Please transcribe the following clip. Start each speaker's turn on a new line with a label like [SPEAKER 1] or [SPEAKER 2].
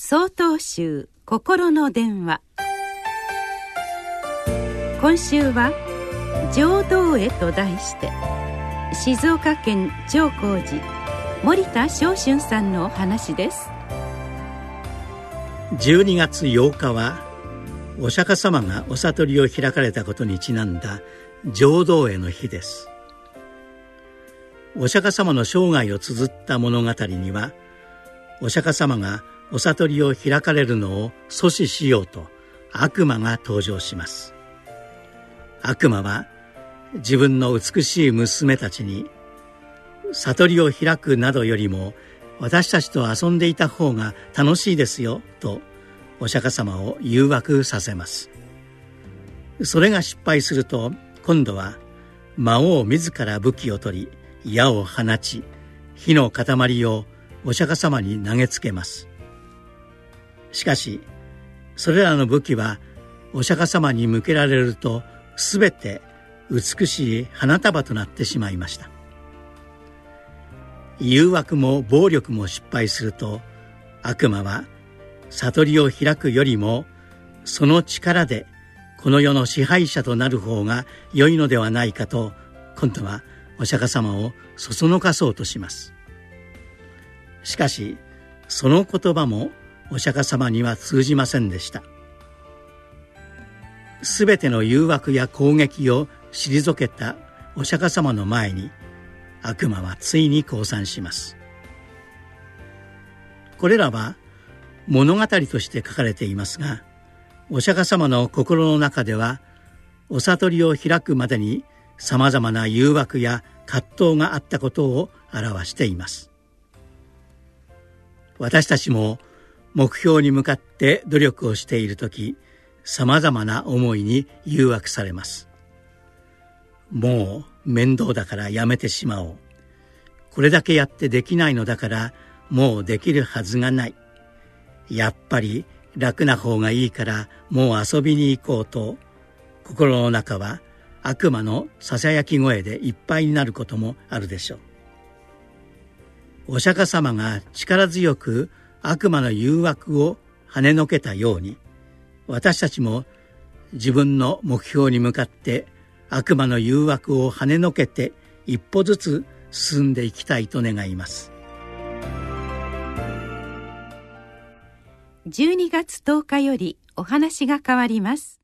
[SPEAKER 1] 総統集心の電話。今週は「浄土へ」と題して静岡県長光寺森田昇春さんのお話です。
[SPEAKER 2] 12月8日はお釈迦様がお悟りを開かれたことにちなんだ浄土への日です。お釈迦様の生涯を綴った物語にはお釈迦様がお悟りを開かれるのを阻止しようと悪魔が登場します。悪魔は自分の美しい娘たちに悟りを開くなどよりも私たちと遊んでいた方が楽しいですよとお釈迦様を誘惑させます。それが失敗すると今度は魔王自ら武器を取り矢を放ち火の塊をお釈迦様に投げつけます。しかしそれらの武器はお釈迦様に向けられると全て美しい花束となってしまいました。誘惑も暴力も失敗すると悪魔は悟りを開くよりもその力でこの世の支配者となる方が良いのではないかと今度はお釈迦様をそそのかそうとします。しかしその言葉もお釈迦様には通じませんでした。すべての誘惑や攻撃を退けたお釈迦様の前に悪魔はついに降参します。これらは物語として書かれていますがお釈迦様の心の中ではお悟りを開くまでにさまざまな誘惑や葛藤があったことを表しています。私たちも目標に向かって努力をしている時さまざまな思いに誘惑されます。もう面倒だからやめてしまおう。これだけやってできないのだからもうできるはずがない。やっぱり楽な方がいいからもう遊びに行こうと。心の中は悪魔のささやき声でいっぱいになることもあるでしょう。お釈迦様が力強く悪魔の誘惑を跳ねのけたように私たちも自分の目標に向かって悪魔の誘惑を跳ねのけて一歩ずつ進んでいきたいと願います。
[SPEAKER 1] 12月10日よりお話が変わります。